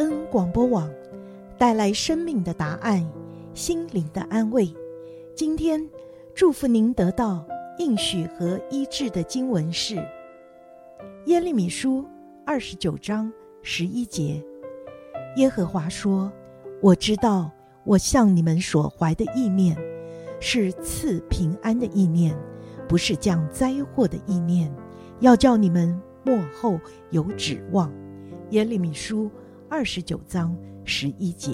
恩广播网，带来生命的答案，心灵的安慰。今天祝福您得到应许和医治的经文是《耶利米书》二十九章十一节。耶和华说：“我知道，我向你们所怀的意念，是赐平安的意念，不是降灾祸的意念，要叫你们末后有指望。”耶利米书二十九章十一节。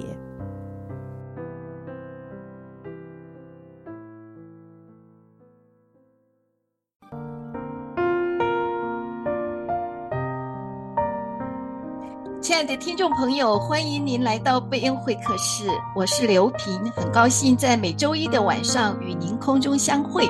亲爱的听众朋友，欢迎您来到贝恩会客室，我是刘平，很高兴在每周一的晚上与您空中相会。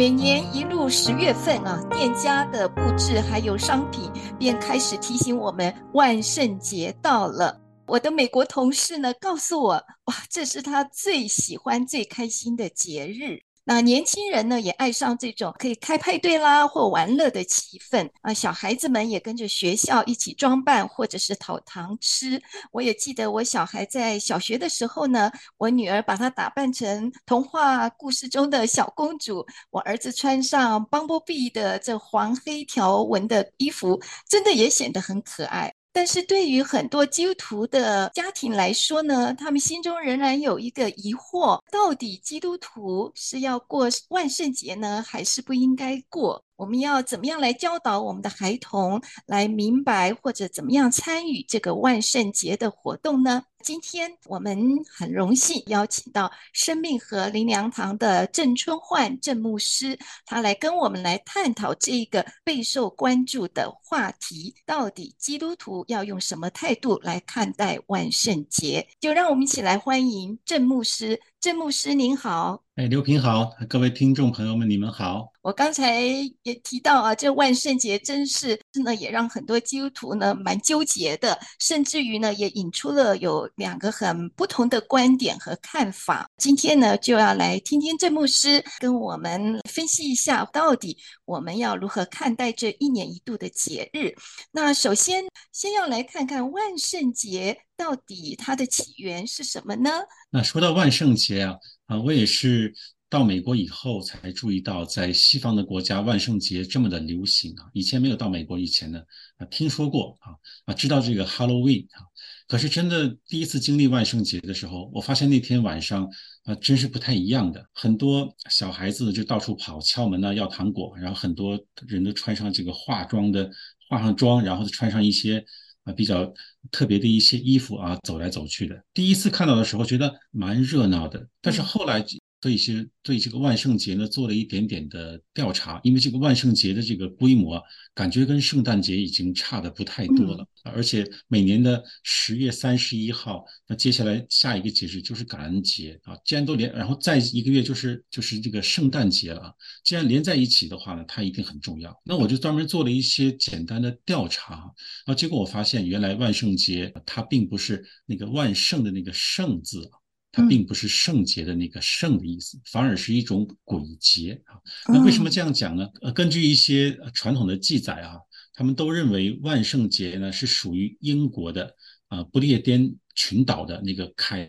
每年一入十月份啊，店家的布置还有商品便开始提醒我们万圣节到了。我的美国同事呢，告诉我，哇，这是他最喜欢、最开心的节日。那年轻人呢，也爱上这种可以开派对啦或玩乐的气氛啊。小孩子们也跟着学校一起装扮，或者是讨糖吃。我也记得我小孩在小学的时候呢，我女儿把她打扮成童话故事中的小公主，我儿子穿上 Bumblebee 的这黄黑条纹的衣服，真的也显得很可爱。但是对于很多基督徒的家庭来说呢，他们心中仍然有一个疑惑：到底基督徒是要过万圣节呢，还是不应该过？我们要怎么样来教导我们的孩童来明白，或者怎么样参与这个万圣节的活动呢？今天我们很荣幸邀请到生命和灵粮堂的郑春焕郑牧师，他来跟我们来探讨这一个备受关注的话题：到底基督徒要用什么态度来看待万圣节？就让我们一起来欢迎郑牧师。郑牧师您好。哎，刘平好，各位听众朋友们，你们好。我刚才也提到啊，这万圣节真是真的也让很多基督徒呢蛮纠结的，甚至于呢也引出了有两个很不同的观点和看法。今天呢就要来听听郑牧师跟我们分析一下，到底我们要如何看待这一年一度的节日。那首先先要来看看万圣节到底它的起源是什么呢？那说到万圣节啊，啊，我也是。到美国以后才注意到，在西方的国家万圣节这么的流行啊！以前没有到美国以前呢，啊，听说过啊啊，知道这个 Halloween 啊，可是真的第一次经历万圣节的时候，我发现那天晚上啊，真是不太一样的。很多小孩子就到处跑，敲门呢要糖果，然后很多人都穿上这个化妆的，化上妆，然后穿上一些啊比较特别的一些衣服啊，走来走去的。第一次看到的时候，觉得蛮热闹的，但是后来。所以其实对这个万圣节呢做了一点点的调查，因为这个万圣节的这个规模感觉跟圣诞节已经差的不太多了，嗯、而且每年的十月三十一号，那接下来下一个节日就是感恩节啊，既然都连，然后再一个月就是就是这个圣诞节了，既然连在一起的话呢，它一定很重要。那我就专门做了一些简单的调查，啊，结果我发现原来万圣节它并不是那个万圣的那个圣字。它并不是圣洁的那个圣的意思，嗯、反而是一种鬼节啊。那为什么这样讲呢？呃，根据一些传统的记载啊，他们都认为万圣节呢是属于英国的啊、呃、不列颠群岛的那个凯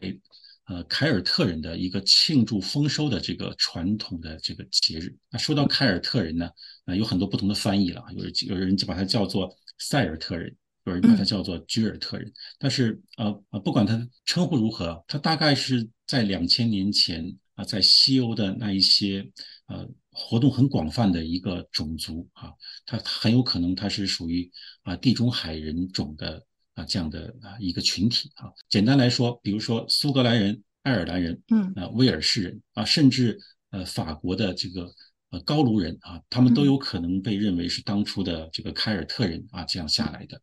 呃凯尔特人的一个庆祝丰收的这个传统的这个节日。那说到凯尔特人呢，啊、呃，有很多不同的翻译了，有人有人就把它叫做塞尔特人。有人把它叫做居尔特人，嗯、但是呃呃，不管他称呼如何，他大概是在两千年前啊、呃，在西欧的那一些呃活动很广泛的一个种族啊，他很有可能他是属于啊、呃、地中海人种的啊、呃、这样的啊一个群体啊。简单来说，比如说苏格兰人、爱尔兰人，嗯，啊、呃、威尔士人啊，甚至呃法国的这个。呃，高卢人啊，他们都有可能被认为是当初的这个凯尔特人啊，这样下来的。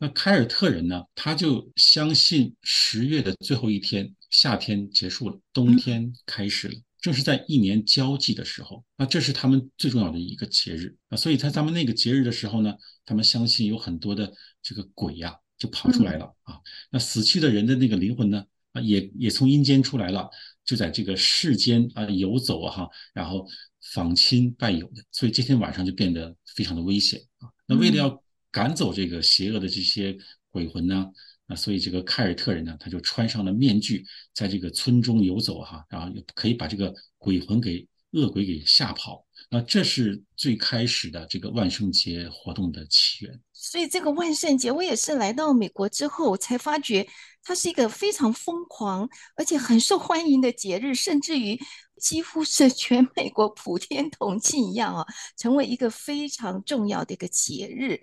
那凯尔特人呢，他就相信十月的最后一天，夏天结束了，冬天开始了，正是在一年交际的时候，那这是他们最重要的一个节日啊。所以在他们那个节日的时候呢，他们相信有很多的这个鬼呀，就跑出来了啊。那死去的人的那个灵魂呢，啊，也也从阴间出来了，就在这个世间啊游走哈，然后。访亲拜友的，所以这天晚上就变得非常的危险啊。那为了要赶走这个邪恶的这些鬼魂呢，啊，所以这个凯尔特人呢，他就穿上了面具，在这个村中游走哈，然后可以把这个鬼魂给恶鬼给吓跑。那这是最开始的这个万圣节活动的起源。所以这个万圣节，我也是来到美国之后才发觉，它是一个非常疯狂而且很受欢迎的节日，甚至于几乎是全美国普天同庆一样啊，成为一个非常重要的一个节日。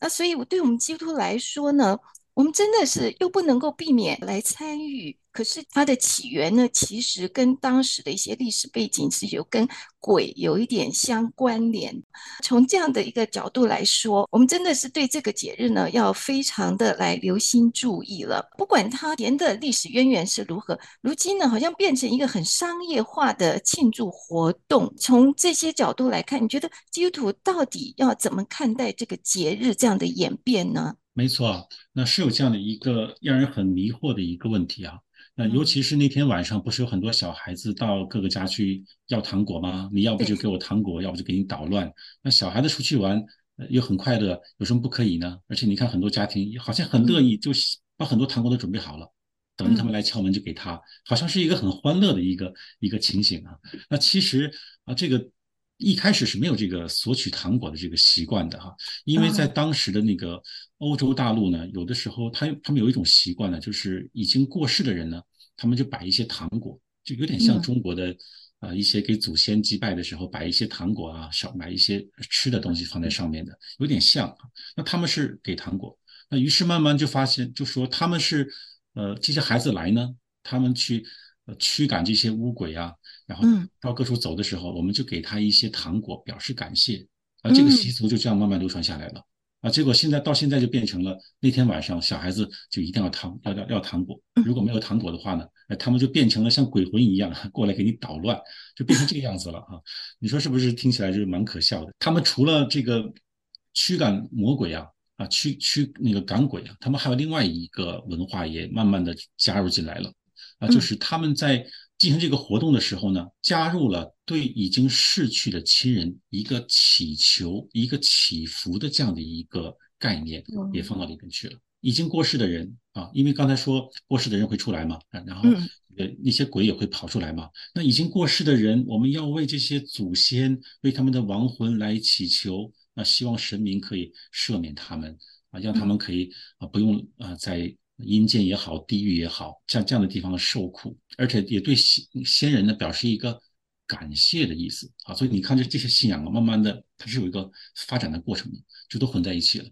那所以，我对我们基督徒来说呢，我们真的是又不能够避免来参与，可是它的起源呢，其实跟当时的一些历史背景是有跟鬼有一点相关联。从这样的一个角度来说，我们真的是对这个节日呢，要非常的来留心注意了。不管它连的历史渊源是如何，如今呢，好像变成一个很商业化的庆祝活动。从这些角度来看，你觉得基督徒到底要怎么看待这个节日这样的演变呢？没错，那是有这样的一个让人很迷惑的一个问题啊。那尤其是那天晚上，不是有很多小孩子到各个家去要糖果吗？你要不就给我糖果，要不就给你捣乱。那小孩子出去玩又很快乐，有什么不可以呢？而且你看，很多家庭好像很乐意，就把很多糖果都准备好了，等着他们来敲门就给他，好像是一个很欢乐的一个一个情形啊。那其实啊，这个。一开始是没有这个索取糖果的这个习惯的哈，因为在当时的那个欧洲大陆呢，有的时候他他们有一种习惯呢，就是已经过世的人呢，他们就摆一些糖果，就有点像中国的啊一些给祖先祭拜的时候摆一些糖果啊，少买一些吃的东西放在上面的，有点像。那他们是给糖果，那于是慢慢就发现，就说他们是呃这些孩子来呢，他们去呃驱赶这些乌鬼啊。然后到各处走的时候，我们就给他一些糖果表示感谢，啊，这个习俗就这样慢慢流传下来了，啊，结果现在到现在就变成了那天晚上小孩子就一定要糖要要要糖果，如果没有糖果的话呢，哎，他们就变成了像鬼魂一样 过来给你捣乱，就变成这个样子了啊！你说是不是？听起来就是蛮可笑的。他们除了这个驱赶魔鬼啊，啊驱驱那个赶鬼啊，他们还有另外一个文化也慢慢的加入进来了，啊，就是他们在。进行这个活动的时候呢，加入了对已经逝去的亲人一个祈求、一个祈福的这样的一个概念，也放到里面去了。已经过世的人啊，因为刚才说过世的人会出来嘛，然后呃那些鬼也会跑出来嘛。那已经过世的人，我们要为这些祖先、为他们的亡魂来祈求，那希望神明可以赦免他们啊，让他们可以啊不用啊在。阴间也好，地狱也好，像这样的地方受苦，而且也对先先人呢表示一个感谢的意思啊。所以你看，这这些信仰啊，慢慢的它是有一个发展的过程的，就都混在一起了。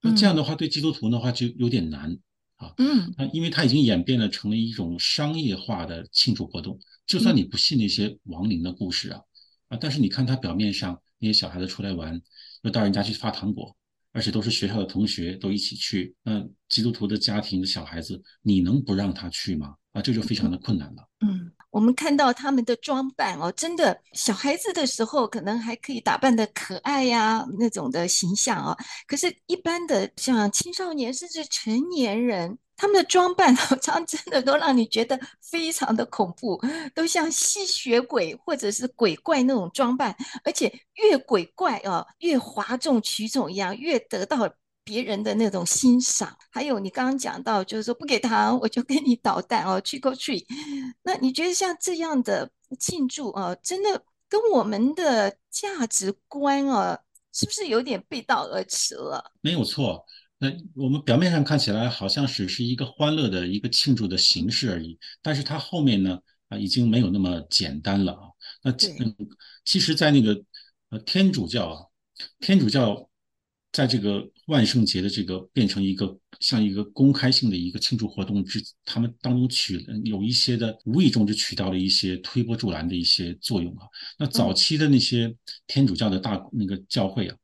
那这样的话，对基督徒的话就有点难啊。嗯，那因为它已经演变了成了一种商业化的庆祝活动。就算你不信那些亡灵的故事啊，啊，但是你看他表面上那些小孩子出来玩，又到人家去发糖果。而且都是学校的同学，都一起去。那基督徒的家庭的小孩子，你能不让他去吗？啊，这就非常的困难了。嗯，我们看到他们的装扮哦，真的，小孩子的时候可能还可以打扮的可爱呀，那种的形象啊。可是，一般的像青少年甚至成年人。他们的装扮 好像真的都让你觉得非常的恐怖，都像吸血鬼或者是鬼怪那种装扮，而且越鬼怪哦，越哗众取宠一样，越得到别人的那种欣赏。还有你刚刚讲到，就是说不给糖我就给你捣蛋哦，trick or treat。那你觉得像这样的庆祝哦，真的跟我们的价值观哦，是不是有点背道而驰了？没有错。那我们表面上看起来好像只是一个欢乐的一个庆祝的形式而已，但是它后面呢啊已经没有那么简单了啊。那嗯，其实，在那个呃天主教啊，天主教在这个万圣节的这个变成一个像一个公开性的一个庆祝活动之，他们当中取有一些的无意中就取到了一些推波助澜的一些作用啊。那早期的那些天主教的大那个教会啊。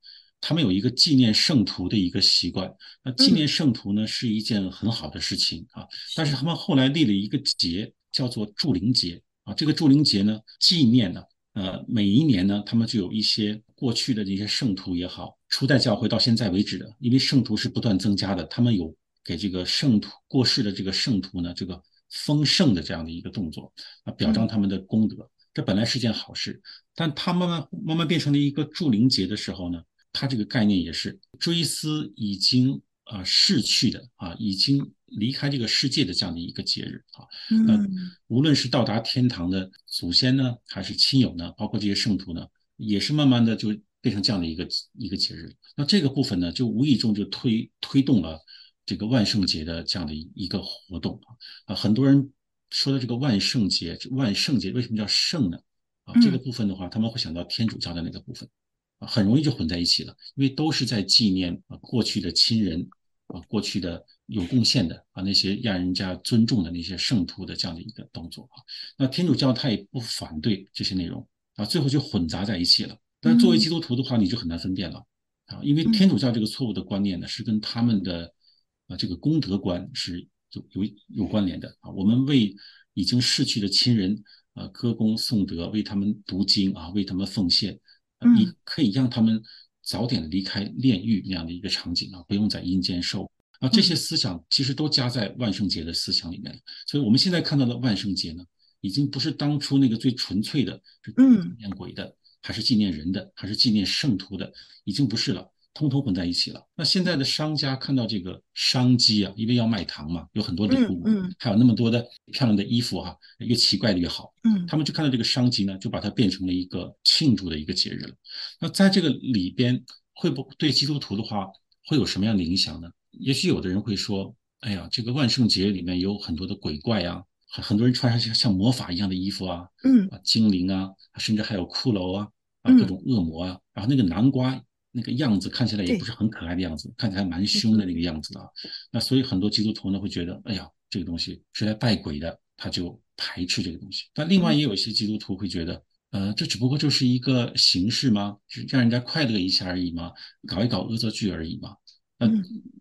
他们有一个纪念圣徒的一个习惯，那纪念圣徒呢是一件很好的事情啊。但是他们后来立了一个节，叫做祝灵节啊。这个祝灵节呢，纪念呢，呃，每一年呢，他们就有一些过去的这些圣徒也好，初代教会到现在为止的，因为圣徒是不断增加的，他们有给这个圣徒过世的这个圣徒呢，这个封圣的这样的一个动作啊，表彰他们的功德。这本来是件好事，但他慢慢慢慢变成了一个祝灵节的时候呢。它这个概念也是追思已经啊、呃、逝去的啊，已经离开这个世界的这样的一个节日啊。嗯、那无论是到达天堂的祖先呢，还是亲友呢，包括这些圣徒呢，也是慢慢的就变成这样的一个一个节日。那这个部分呢，就无意中就推推动了这个万圣节的这样的一个活动啊。很多人说的这个万圣节，万圣节为什么叫圣呢？啊，这个部分的话，他们会想到天主教的那个部分，啊，很容易就混在一起了，因为都是在纪念啊过去的亲人，啊过去的有贡献的啊那些让人家尊重的那些圣徒的这样的一个动作啊。那天主教他也不反对这些内容啊，最后就混杂在一起了。但作为基督徒的话，你就很难分辨了啊，因为天主教这个错误的观念呢，是跟他们的啊这个功德观是有有有关联的啊。我们为已经逝去的亲人。啊，歌功颂德，为他们读经啊，为他们奉献，你可以让他们早点离开炼狱那样的一个场景啊，不用在阴间受啊。这些思想其实都加在万圣节的思想里面了。所以我们现在看到的万圣节呢，已经不是当初那个最纯粹的，是纪念鬼的，还是纪念人的，还是纪念圣徒的，已经不是了。通通混在一起了。那现在的商家看到这个商机啊，因为要卖糖嘛，有很多礼物，嗯，嗯，还有那么多的漂亮的衣服哈、啊，越奇怪的越好，嗯，他们就看到这个商机呢，就把它变成了一个庆祝的一个节日了。那在这个里边，会不会对基督徒的话会有什么样的影响呢？也许有的人会说，哎呀，这个万圣节里面有很多的鬼怪啊，很很多人穿上像像魔法一样的衣服啊，嗯，啊，精灵啊，甚至还有骷髅啊，啊，各种恶魔啊，然后那个南瓜。那个样子看起来也不是很可爱的样子，看起来蛮凶的那个样子啊。那所以很多基督徒呢会觉得，哎呀，这个东西是来拜鬼的，他就排斥这个东西。但另外也有一些基督徒会觉得，呃，这只不过就是一个形式吗？是让人家快乐一下而已吗？搞一搞恶作剧而已吗？那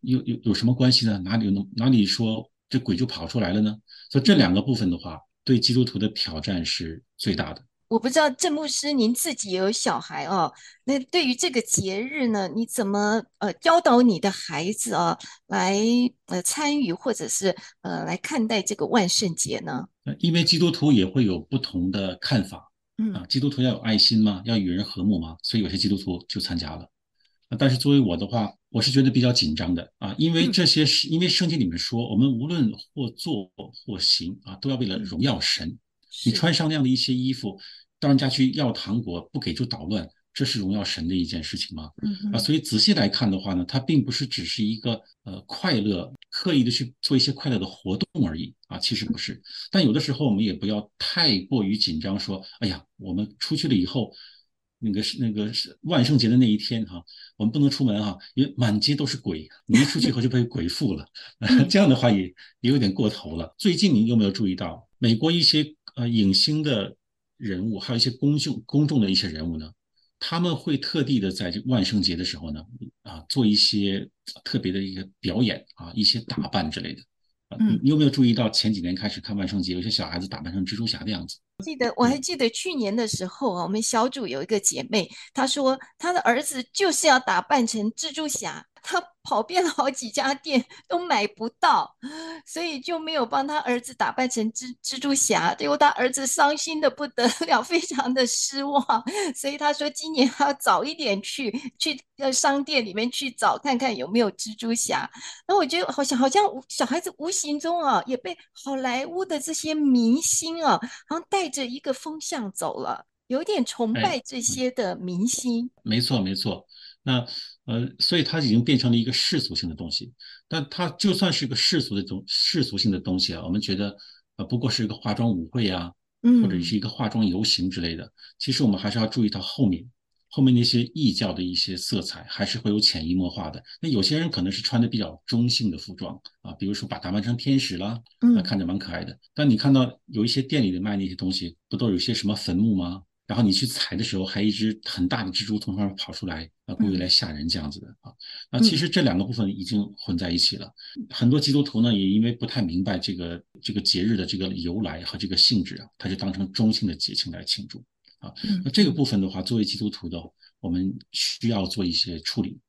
有有有什么关系呢？哪里有哪里说这鬼就跑出来了呢？所以这两个部分的话，对基督徒的挑战是最大的。我不知道郑牧师您自己也有小孩哦，那对于这个节日呢，你怎么呃教导你的孩子啊来呃参与或者是呃来看待这个万圣节呢？因为基督徒也会有不同的看法，嗯。啊，基督徒要有爱心嘛，要与人和睦嘛，所以有些基督徒就参加了。但是作为我的话，我是觉得比较紧张的。啊，因为这些是因为圣经里面说，我们无论或做或行啊，都要为了荣耀神。你穿上那样的一些衣服，到人家去要糖果不给就捣乱，这是荣耀神的一件事情吗？啊，所以仔细来看的话呢，它并不是只是一个呃快乐，刻意的去做一些快乐的活动而已啊，其实不是。但有的时候我们也不要太过于紧张，说，哎呀，我们出去了以后，那个是那个是万圣节的那一天哈，我们不能出门哈，因为满街都是鬼，你一出去以后就被鬼附了，这样的话也也有点过头了。最近你有没有注意到美国一些？呃，影星的人物，还有一些公众公众的一些人物呢，他们会特地的在这万圣节的时候呢，啊，做一些特别的一个表演啊，一些打扮之类的。嗯，你有没有注意到前几年开始看万圣节，有些小孩子打扮成蜘蛛侠的样子？记得我还记得去年的时候啊，我们小组有一个姐妹，她说她的儿子就是要打扮成蜘蛛侠。他跑遍了好几家店都买不到，所以就没有帮他儿子打扮成蜘蜘蛛侠，结果他儿子伤心的不得了，非常的失望。所以他说今年还要早一点去去呃商店里面去找看看有没有蜘蛛侠。那我觉得好像好像小孩子无形中啊也被好莱坞的这些明星啊，好像带着一个风向走了，有点崇拜这些的明星。哎，没错，没错。那呃，所以它已经变成了一个世俗性的东西。但它就算是一个世俗的东世俗性的东西啊，我们觉得呃，不过是一个化妆舞会啊，或者是一个化妆游行之类的。其实我们还是要注意到后面后面那些异教的一些色彩，还是会有潜移默化的。那有些人可能是穿的比较中性的服装啊，比如说把打扮成天使啦，那看着蛮可爱的。但你看到有一些店里的卖那些东西，不都有些什么坟墓吗？然后你去踩的时候，还一只很大的蜘蛛从上面跑出来，啊，故意来吓人这样子的啊。那其实这两个部分已经混在一起了。很多基督徒呢，也因为不太明白这个这个节日的这个由来和这个性质啊，他就当成中性的节庆来庆祝啊。那这个部分的话，作为基督徒的，我们需要做一些处理。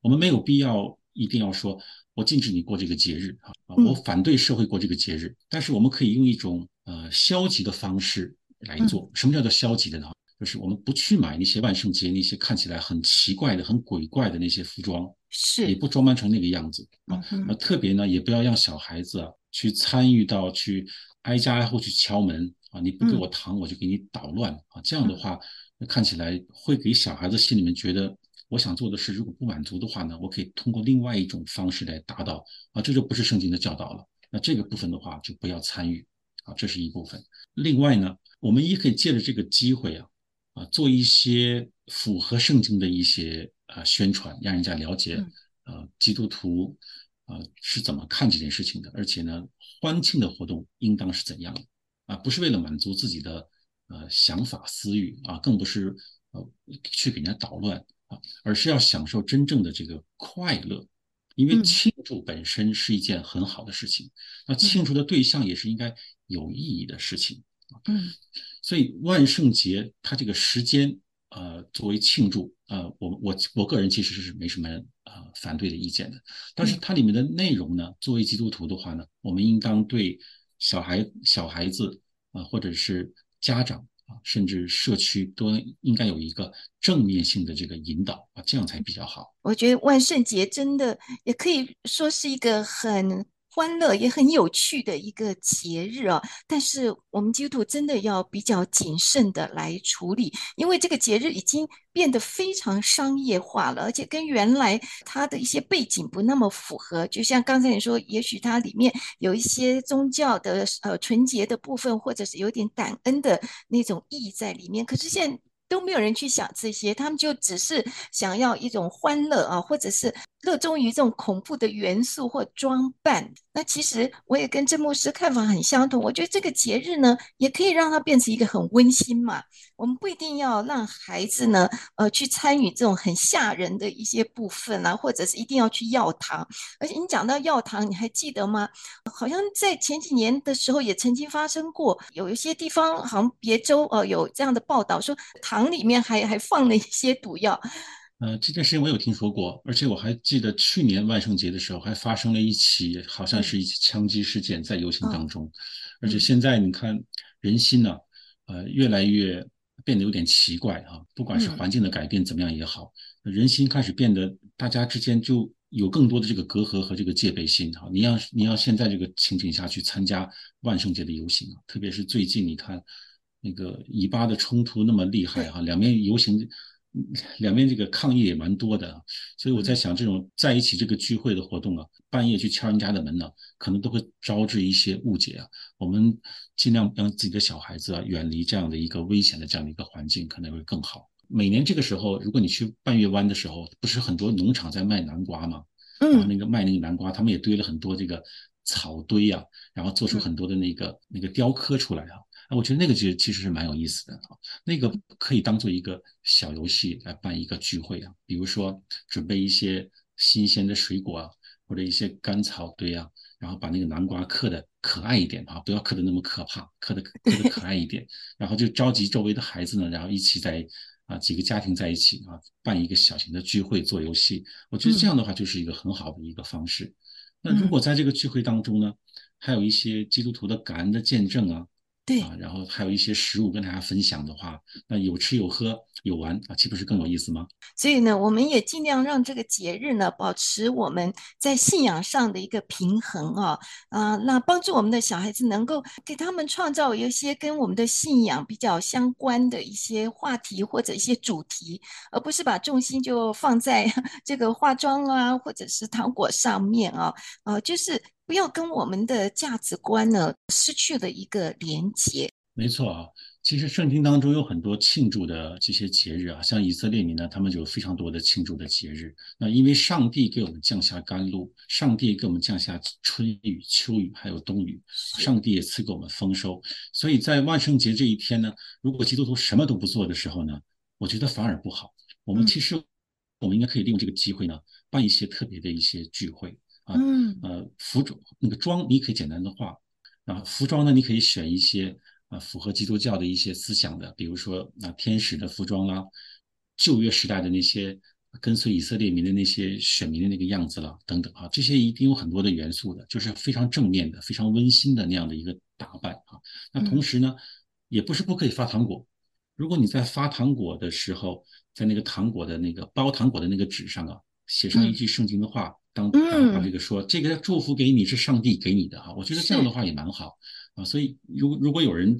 我们没有必要一定要说，我禁止你过这个节日啊，我反对社会过这个节日。但是我们可以用一种呃消极的方式。来做什么叫做消极的呢？就是我们不去买那些万圣节那些看起来很奇怪的、很鬼怪的那些服装，是也不装扮成那个样子啊。那特别呢，也不要让小孩子啊去参与到去挨家挨户去敲门啊，你不给我糖，我就给你捣乱啊。这样的话，那看起来会给小孩子心里面觉得，我想做的事如果不满足的话呢，我可以通过另外一种方式来达到啊，这就不是圣经的教导了。那这个部分的话，就不要参与啊，这是一部分。另外呢，我们也可以借着这个机会啊。啊，做一些符合圣经的一些啊宣传，让人家了解，呃，基督徒啊是怎么看这件事情的，而且呢，欢庆的活动应当是怎样的？啊？不是为了满足自己的呃想法私欲啊，更不是呃去给人家捣乱啊，而是要享受真正的这个快乐，因为庆祝本身是一件很好的事情，那庆祝的对象也是应该有意义的事情。嗯，所以万圣节它这个时间，呃，作为庆祝，呃，我我我个人其实是没什么呃反对的意见的。但是它里面的内容呢，作为基督徒的话呢，我们应当对小孩、小孩子啊、呃，或者是家长啊，甚至社区都应该有一个正面性的这个引导啊，这样才比较好。我觉得万圣节真的也可以说是一个很。欢乐也很有趣的一个节日啊，但是我们基督徒真的要比较谨慎的来处理，因为这个节日已经变得非常商业化了，而且跟原来它的一些背景不那么符合。就像刚才你说，也许它里面有一些宗教的呃纯洁的部分，或者是有点感恩的那种意义在里面，可是现在都没有人去想这些，他们就只是想要一种欢乐啊，或者是。热衷于这种恐怖的元素或装扮，那其实我也跟郑牧师看法很相同。我觉得这个节日呢，也可以让它变成一个很温馨嘛。我们不一定要让孩子呢，呃，去参与这种很吓人的一些部分啊，或者是一定要去要糖。而且你讲到要糖，你还记得吗？好像在前几年的时候也曾经发生过，有一些地方好像别州呃有这样的报道，说糖里面还还放了一些毒药。呃，这件事情我有听说过，而且我还记得去年万圣节的时候还发生了一起，好像是一起枪击事件在游行当中。而且现在你看人心呢，呃，越来越变得有点奇怪啊。不管是环境的改变怎么样也好，人心开始变得大家之间就有更多的这个隔阂和这个戒备心哈。你要你要现在这个情景下去参加万圣节的游行啊，特别是最近你看那个以巴的冲突那么厉害哈，两边游行。两边这个抗议也蛮多的，所以我在想，这种在一起这个聚会的活动啊，半夜去敲人家的门呢，可能都会招致一些误解啊。我们尽量让自己的小孩子啊远离这样的一个危险的这样的一个环境，可能会更好。每年这个时候，如果你去半月湾的时候，不是很多农场在卖南瓜吗？然后那个卖那个南瓜，他们也堆了很多这个草堆啊，然后做出很多的那个那个雕刻出来啊。我觉得那个其实其实是蛮有意思的啊，那个可以当做一个小游戏来办一个聚会啊，比如说准备一些新鲜的水果啊，或者一些干草堆啊，然后把那个南瓜刻的可爱一点啊，不要刻的那么可怕，刻的刻的可爱一点，然后就召集周围的孩子呢，然后一起在啊几个家庭在一起啊办一个小型的聚会做游戏，我觉得这样的话就是一个很好的一个方式。那如果在这个聚会当中呢，还有一些基督徒的感恩的见证啊。对啊，然后还有一些食物跟大家分享的话，那有吃有喝有玩啊，岂不是更有意思吗？所以呢，我们也尽量让这个节日呢，保持我们在信仰上的一个平衡啊啊，那帮助我们的小孩子能够给他们创造一些跟我们的信仰比较相关的一些话题或者一些主题，而不是把重心就放在 这个化妆啊或者是糖果上面啊啊，就是。不要跟我们的价值观呢失去了一个连接。没错啊，其实圣经当中有很多庆祝的这些节日啊，像以色列民呢，他们就有非常多的庆祝的节日。那因为上帝给我们降下甘露，上帝给我们降下春雨、秋雨，还有冬雨，上帝也赐给我们丰收。所以在万圣节这一天呢，如果基督徒什么都不做的时候呢，我觉得反而不好。我们其实我们应该可以利用这个机会呢，办一些特别的一些聚会。啊，呃，服装那个妆你可以简单的画，啊，服装呢你可以选一些啊符合基督教的一些思想的，比如说那天使的服装啦，旧约时代的那些跟随以色列民的那些选民的那个样子啦，等等啊，这些一定有很多的元素的，就是非常正面的、非常温馨的那样的一个打扮啊。那同时呢，也不是不可以发糖果如果你在发糖果的时候，在那个糖果的那个包糖果的那个纸上啊，写上一句圣经的话，嗯、当然后把这个说，这个祝福给你是上帝给你的哈，我觉得这样的话也蛮好啊。所以，如如果有人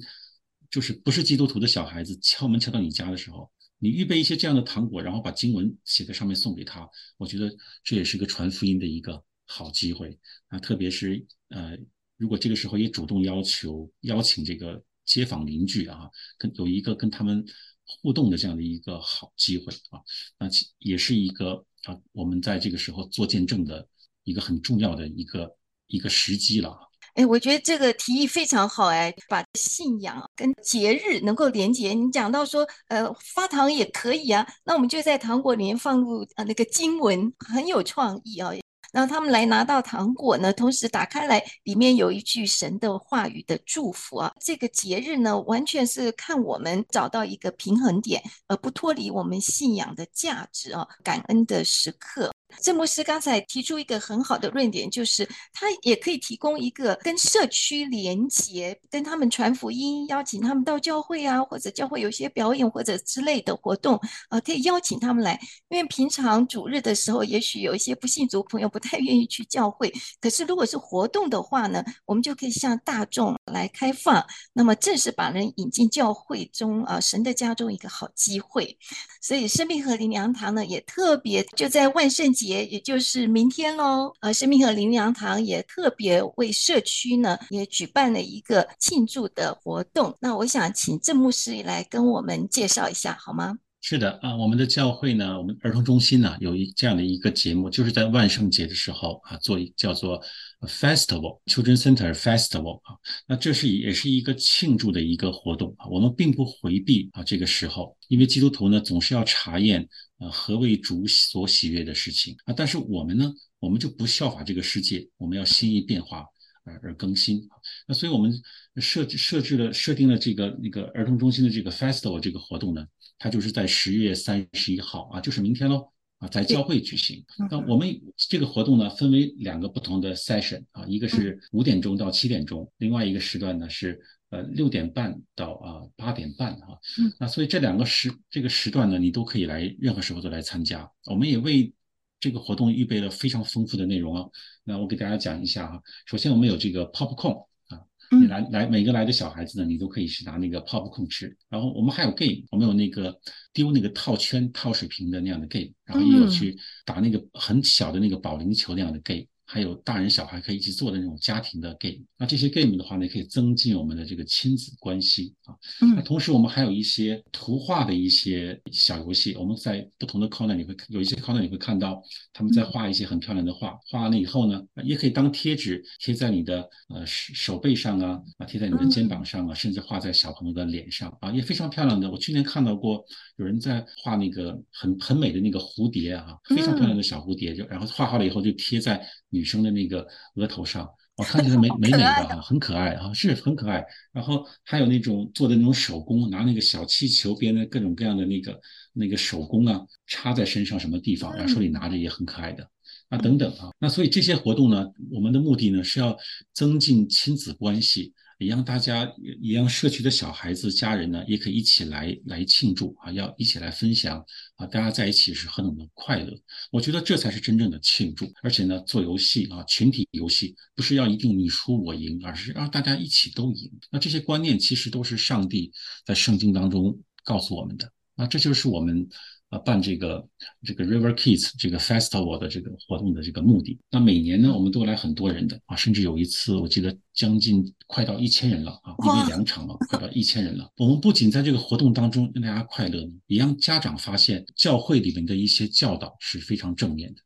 就是不是基督徒的小孩子敲门敲到你家的时候，你预备一些这样的糖果，然后把经文写在上面送给他，我觉得这也是个传福音的一个好机会啊。特别是呃，如果这个时候也主动要求邀请这个。街坊邻居啊，跟有一个跟他们互动的这样的一个好机会啊，那也是一个啊，我们在这个时候做见证的一个很重要的一个一个时机了。哎，我觉得这个提议非常好哎，把信仰跟节日能够连接。你讲到说，呃，发糖也可以啊，那我们就在糖果里面放入啊那个经文，很有创意啊。让他们来拿到糖果呢，同时打开来，里面有一句神的话语的祝福啊。这个节日呢，完全是看我们找到一个平衡点，而不脱离我们信仰的价值啊，感恩的时刻。郑牧师刚才提出一个很好的论点，就是他也可以提供一个跟社区连结，跟他们传福音，邀请他们到教会啊，或者教会有些表演或者之类的活动，呃，可以邀请他们来。因为平常主日的时候，也许有一些不信主朋友不太愿意去教会，可是如果是活动的话呢，我们就可以向大众来开放。那么正是把人引进教会中啊，神的家中一个好机会。所以生命河灵粮堂呢，也特别就在万圣节。也就是明天喽，呃，生命河灵粮堂也特别为社区呢，也举办了一个庆祝的活动。那我想请郑牧师来跟我们介绍一下，好吗？是的啊，我们的教会呢，我们儿童中心呢，有一这样的一个节目，就是在万圣节的时候啊，做一叫做 Festival Children Center Festival 啊，那这是也是一个庆祝的一个活动啊，我们并不回避啊这个时候，因为基督徒呢总是要查验啊何为主所喜悦的事情啊，但是我们呢，我们就不效法这个世界，我们要心意变化而而更新啊，那所以我们设设置了设定了这个那个儿童中心的这个 Festival 这个活动呢。它就是在十月三十一号啊，就是明天喽啊，在教会举行。那我们这个活动呢，分为两个不同的 session 啊，一个是五点钟到七点钟，另外一个时段呢是呃六点半到啊八点半啊。那所以这两个时这个时段呢，你都可以来，任何时候都来参加。我们也为这个活动预备了非常丰富的内容啊。那我给大家讲一下哈，首先我们有这个 popcorn。你来来，每个来的小孩子呢，你都可以去拿那个 popcorn 吃。然后我们还有 game，我们有那个丢那个套圈套水瓶的那样的 game，然后也有去打那个很小的那个保龄球那样的 game。还有大人小孩可以一起做的那种家庭的 game，那这些 game 的话呢，可以增进我们的这个亲子关系啊。那同时我们还有一些图画的一些小游戏，我们在不同的 corner 你会有一些 corner 你会看到他们在画一些很漂亮的画，画完了以后呢，也可以当贴纸贴在你的呃手手背上啊，啊贴在你的肩膀上啊，甚至画在小朋友的脸上啊，也非常漂亮的。我去年看到过有人在画那个很很美的那个蝴蝶啊，非常漂亮的小蝴蝶，就然后画好了以后就贴在。女生的那个额头上，我看起来美 美美的啊，很可爱啊，是很可爱。然后还有那种做的那种手工，拿那个小气球编的各种各样的那个那个手工啊，插在身上什么地方，然后手里拿着也很可爱的啊，等等啊。那所以这些活动呢，我们的目的呢是要增进亲子关系。也让大家，也让社区的小孩子、家人呢，也可以一起来来庆祝啊，要一起来分享啊，大家在一起是何等的快乐。我觉得这才是真正的庆祝。而且呢，做游戏啊，群体游戏不是要一定你输我赢，而是让大家一起都赢。那这些观念其实都是上帝在圣经当中告诉我们的。那这就是我们。啊，办这个这个 River Kids 这个 Festival 的这个活动的这个目的。那每年呢，我们都来很多人的啊，甚至有一次我记得将近快到一千人了啊，因为两场嘛，快到一千人了。我们不仅在这个活动当中让大家快乐，也让家长发现教会里面的一些教导是非常正面的，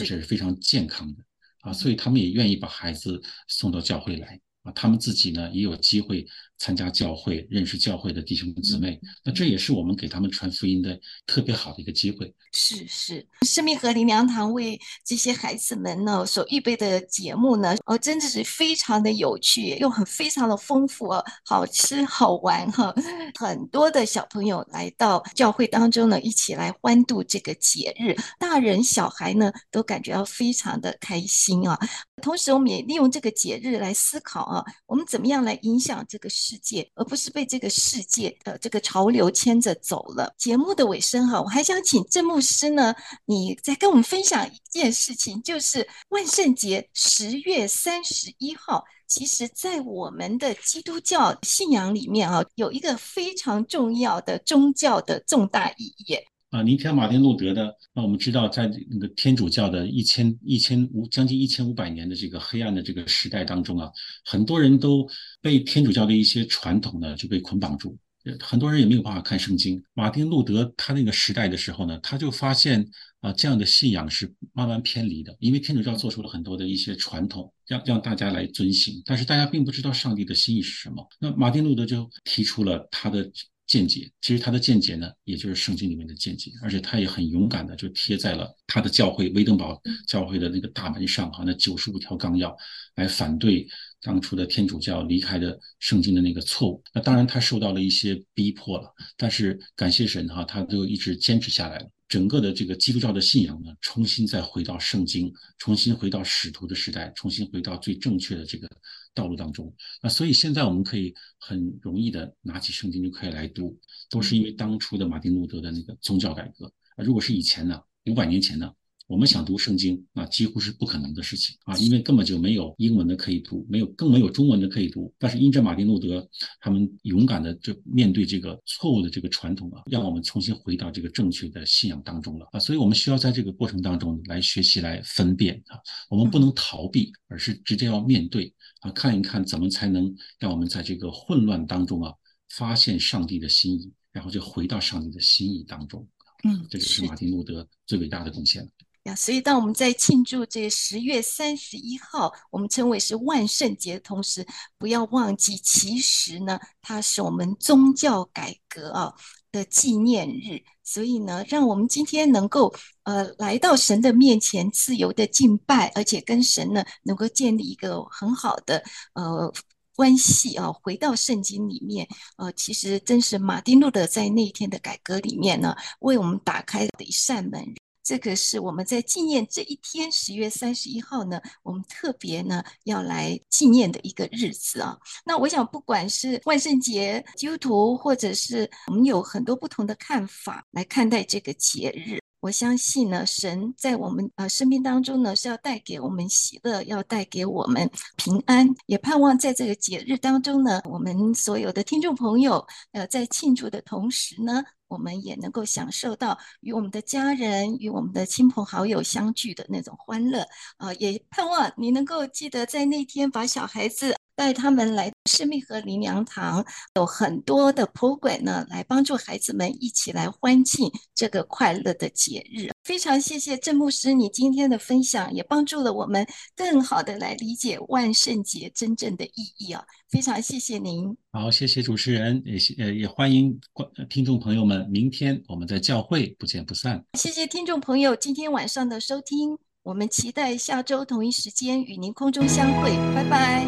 而且是非常健康的啊，所以他们也愿意把孩子送到教会来。啊，他们自己呢也有机会参加教会，认识教会的弟兄姊妹。那这也是我们给他们传福音的特别好的一个机会。是是，生命和灵粮堂为这些孩子们呢所预备的节目呢，哦，真的是非常的有趣，又很非常的丰富哦，好吃好玩哈。很多的小朋友来到教会当中呢，一起来欢度这个节日，大人小孩呢都感觉到非常的开心啊。同时，我们也利用这个节日来思考啊，我们怎么样来影响这个世界，而不是被这个世界的这个潮流牵着走了。节目的尾声哈，我还想请郑牧师呢，你再跟我们分享一件事情，就是万圣节十月三十一号，其实在我们的基督教信仰里面啊，有一个非常重要的宗教的重大意义。啊，您提到马丁路德的，那我们知道，在那个天主教的一千一千五将近一千五百年的这个黑暗的这个时代当中啊，很多人都被天主教的一些传统呢就被捆绑住，很多人也没有办法看圣经。马丁路德他那个时代的时候呢，他就发现啊，这样的信仰是慢慢偏离的，因为天主教做出了很多的一些传统，让让大家来遵行，但是大家并不知道上帝的心意是什么。那马丁路德就提出了他的。见解，其实他的见解呢，也就是圣经里面的见解，而且他也很勇敢的就贴在了他的教会威登堡教会的那个大门上，哈，那九十五条纲要来反对当初的天主教离开的圣经的那个错误。那当然他受到了一些逼迫了，但是感谢神哈，他都一直坚持下来了。整个的这个基督教的信仰呢，重新再回到圣经，重新回到使徒的时代，重新回到最正确的这个道路当中。那所以现在我们可以很容易的拿起圣经就可以来读，都是因为当初的马丁路德的那个宗教改革。啊，如果是以前呢，五百年前呢？我们想读圣经，那几乎是不可能的事情啊，因为根本就没有英文的可以读，没有更没有中文的可以读。但是因着马丁路德他们勇敢的就面对这个错误的这个传统啊，让我们重新回到这个正确的信仰当中了啊。所以我们需要在这个过程当中来学习来分辨啊，我们不能逃避，而是直接要面对啊，看一看怎么才能让我们在这个混乱当中啊，发现上帝的心意，然后就回到上帝的心意当中。嗯，这就是马丁路德最伟大的贡献了。呀，所以当我们在庆祝这十月三十一号，我们称为是万圣节的同时，不要忘记，其实呢，它是我们宗教改革啊的纪念日。所以呢，让我们今天能够呃来到神的面前，自由的敬拜，而且跟神呢能够建立一个很好的呃关系啊。回到圣经里面，呃，其实真是马丁路德在那一天的改革里面呢，为我们打开的一扇门。这个是我们在纪念这一天，十月三十一号呢，我们特别呢要来纪念的一个日子啊。那我想，不管是万圣节，基督徒，或者是我们有很多不同的看法来看待这个节日。我相信呢，神在我们呃生命当中呢是要带给我们喜乐，要带给我们平安，也盼望在这个节日当中呢，我们所有的听众朋友呃在庆祝的同时呢。我们也能够享受到与我们的家人、与我们的亲朋好友相聚的那种欢乐啊、也盼望你能够记得在那天把小孩子带他们来生命和灵粮堂，有很多的普管呢，来帮助孩子们一起来欢庆这个快乐的节日。非常谢谢郑牧师你今天的分享，也帮助了我们更好的来理解万圣节真正的意义啊！非常谢谢您。好，谢谢主持人，也呃也欢迎观听众朋友们，明天我们在教会不见不散。谢谢听众朋友今天晚上的收听，我们期待下周同一时间与您空中相会，拜拜。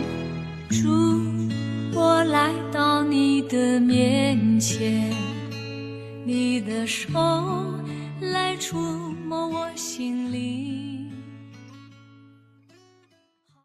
主，我来到你的面前，你的手来触摸我心里。